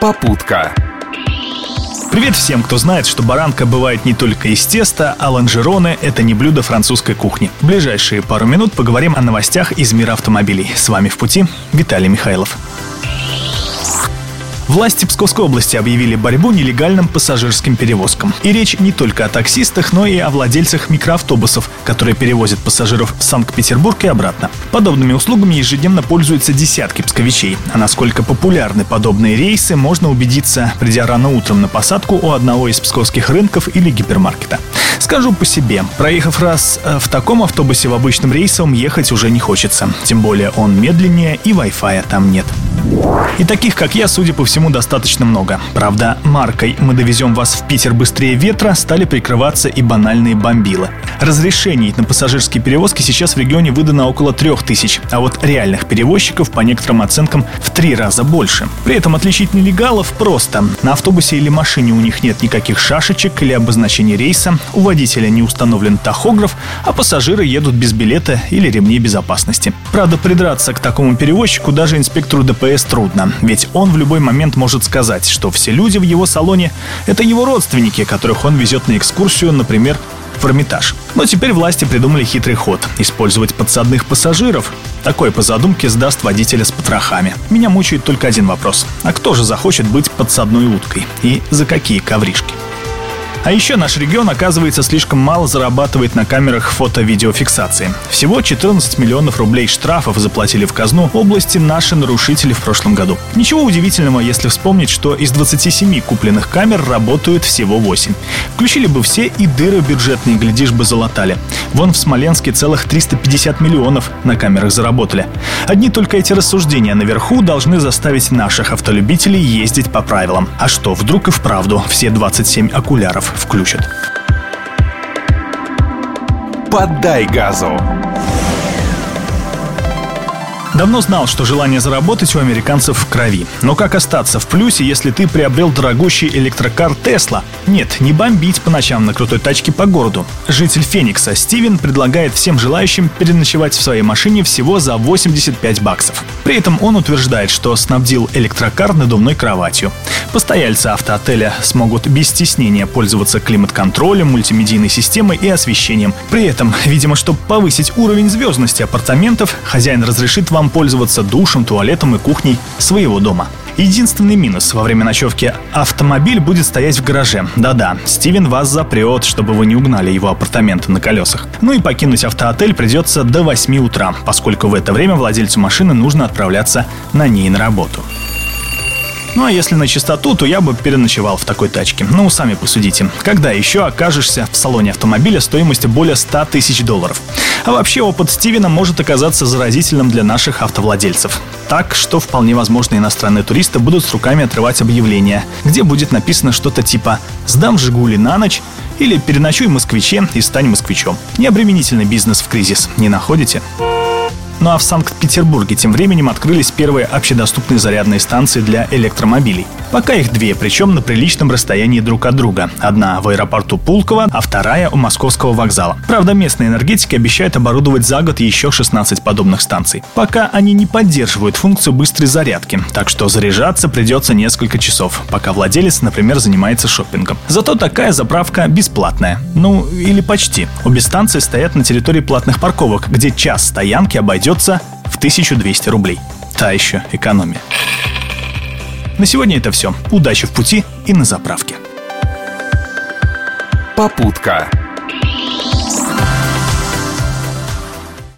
Попутка. Привет всем, кто знает, что баранка бывает не только из теста, а лонжероны – это не блюдо французской кухни. В ближайшие пару минут поговорим о новостях из мира автомобилей. С вами в пути Виталий Михайлов. Власти Псковской области объявили борьбу нелегальным пассажирским перевозкам. И речь не только о таксистах, но и о владельцах микроавтобусов, которые перевозят пассажиров в Санкт-Петербург и обратно. Подобными услугами ежедневно пользуются десятки псковичей. А насколько популярны подобные рейсы, можно убедиться, придя рано утром на посадку у одного из псковских рынков или гипермаркета. Скажу по себе, проехав раз э, в таком автобусе в обычном рейсовом ехать уже не хочется. Тем более он медленнее и Wi-Fi там нет. И таких, как я, судя по всему, достаточно много. Правда, маркой «Мы довезем вас в Питер быстрее ветра» стали прикрываться и банальные бомбилы. Разрешений на пассажирские перевозки сейчас в регионе выдано около трех тысяч, а вот реальных перевозчиков, по некоторым оценкам, в три раза больше. При этом отличить нелегалов просто. На автобусе или машине у них нет никаких шашечек или обозначений рейса, у водителя не установлен тахограф, а пассажиры едут без билета или ремней безопасности. Правда, придраться к такому перевозчику даже инспектору ДПС трудно, ведь он в любой момент может сказать, что все люди в его салоне – это его родственники, которых он везет на экскурсию, например, в Эрмитаж. Но теперь власти придумали хитрый ход – использовать подсадных пассажиров. Такой по задумке сдаст водителя с потрохами. Меня мучает только один вопрос. А кто же захочет быть подсадной уткой? И за какие ковришки? А еще наш регион, оказывается, слишком мало зарабатывает на камерах фото-видеофиксации. Всего 14 миллионов рублей штрафов заплатили в казну области наши нарушители в прошлом году. Ничего удивительного, если вспомнить, что из 27 купленных камер работают всего 8. Включили бы все и дыры бюджетные, глядишь бы, залатали. Вон в Смоленске целых 350 миллионов на камерах заработали. Одни только эти рассуждения наверху должны заставить наших автолюбителей ездить по правилам. А что, вдруг и вправду все 27 окуляров включат. Поддай газу. Давно знал, что желание заработать у американцев в крови. Но как остаться в плюсе, если ты приобрел дорогущий электрокар Тесла? Нет, не бомбить по ночам на крутой тачке по городу. Житель Феникса Стивен предлагает всем желающим переночевать в своей машине всего за 85 баксов. При этом он утверждает, что снабдил электрокар надувной кроватью. Постояльцы автоотеля смогут без стеснения пользоваться климат-контролем, мультимедийной системой и освещением. При этом, видимо, чтобы повысить уровень звездности апартаментов, хозяин разрешит вам пользоваться душем, туалетом и кухней своего дома. Единственный минус во время ночевки – автомобиль будет стоять в гараже. Да-да, Стивен вас запрет, чтобы вы не угнали его апартаменты на колесах. Ну и покинуть автоотель придется до 8 утра, поскольку в это время владельцу машины нужно отправляться на ней на работу. Ну а если на чистоту, то я бы переночевал в такой тачке. Ну, сами посудите. Когда еще окажешься в салоне автомобиля стоимостью более 100 тысяч долларов? А вообще опыт Стивена может оказаться заразительным для наших автовладельцев. Так что вполне возможно иностранные туристы будут с руками отрывать объявление, где будет написано что-то типа «Сдам Жигули на ночь» или «Переночуй москвиче и стань москвичом». Необременительный бизнес в кризис, не находите? Ну а в Санкт-Петербурге тем временем открылись первые общедоступные зарядные станции для электромобилей. Пока их две, причем на приличном расстоянии друг от друга. Одна в аэропорту Пулково, а вторая у московского вокзала. Правда, местные энергетики обещают оборудовать за год еще 16 подобных станций. Пока они не поддерживают функцию быстрой зарядки, так что заряжаться придется несколько часов, пока владелец, например, занимается шопингом. Зато такая заправка бесплатная. Ну, или почти. Обе станции стоят на территории платных парковок, где час стоянки обойдется в 1200 рублей. Та еще экономия. На сегодня это все. Удачи в пути и на заправке. Попутка.